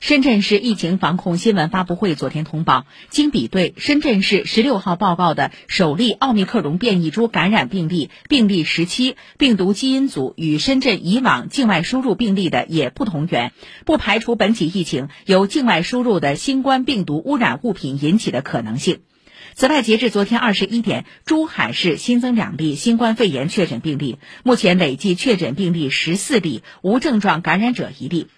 深圳市疫情防控新闻发布会昨天通报经比对深圳市十六号报告的首例奥密克戎变异株感染病例病例十七病毒基因组与深圳以往境外输入病例的也不同源不排除本起疫情由境外输入的新冠病毒污染物品引起的可能性。此外截至昨天二十一点珠海市新增两例新冠肺炎确诊病例目前累计确诊病例十四例无症状感染者一例。